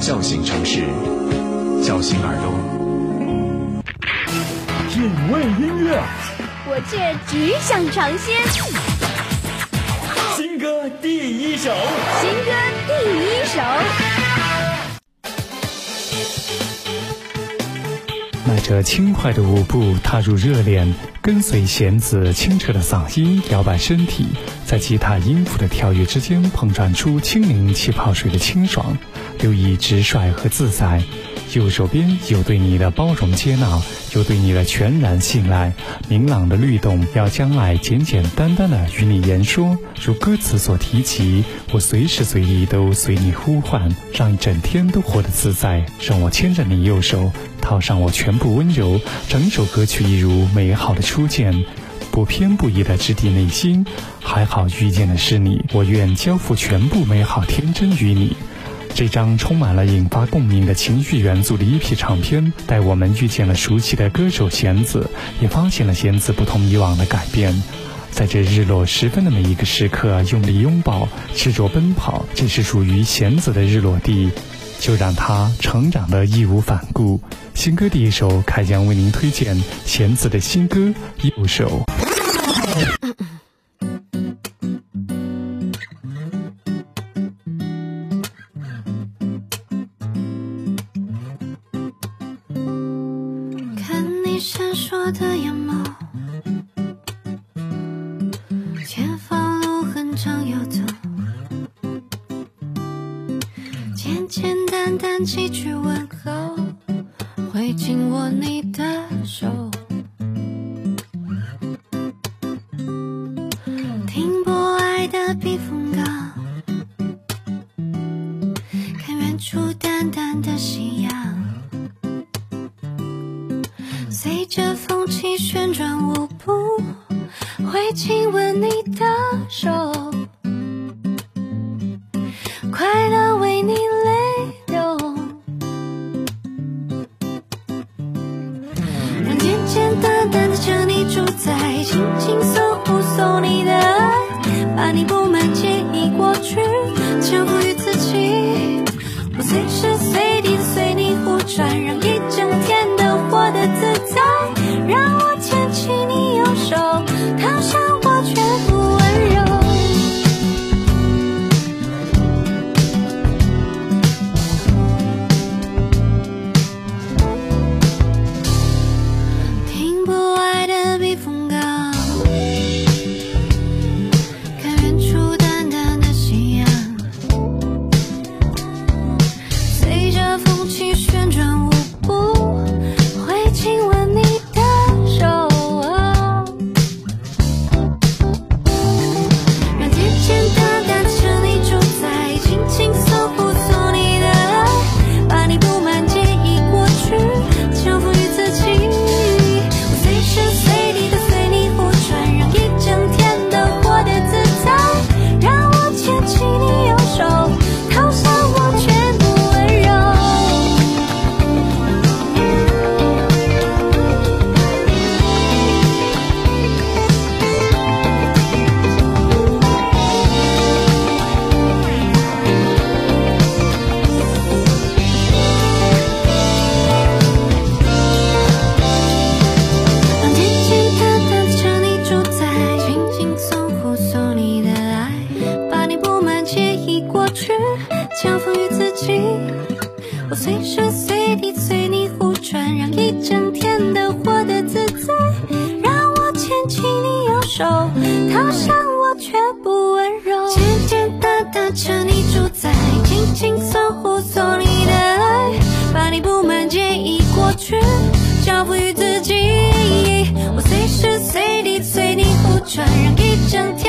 叫醒城市，叫醒耳朵。品味音乐，我却只想尝鲜。新歌第一首，新歌第一首。迈着轻快的舞步踏入热恋，跟随弦子清澈的嗓音摇摆身体，在吉他音符的跳跃之间碰撞出轻灵气泡水的清爽，留意直率和自在。右手边有对你的包容接纳，有对你的全然信赖。明朗的律动，要将爱简简单单的与你言说。如歌词所提及，我随时随地都随你呼唤，让一整天都活得自在。让我牵着你右手，套上我全部温柔。整首歌曲一如美好的初见，不偏不倚的直抵内心。还好遇见的是你，我愿交付全部美好天真于你。这张充满了引发共鸣的情绪元素的一批唱片，带我们遇见了熟悉的歌手弦子，也发现了弦子不同以往的改变。在这日落时分的每一个时刻，用力拥抱，执着奔跑，这是属于弦子的日落地，就让它成长的义无反顾。新歌第一首，开江为您推荐弦子的新歌《右手》。看你闪烁的眼眸，前方路很长要走，简简单单几句问候，会紧握你的夕阳。随着风起旋转舞步，会亲吻你的手，快乐为你泪流，让简简单单的着你主宰，轻轻松护送你的爱，把你好像我却不温柔。简简单单成你主宰，轻轻松护送你的爱，把你不满介意过去，交付于自己。我随时随地随你呼转，让一整天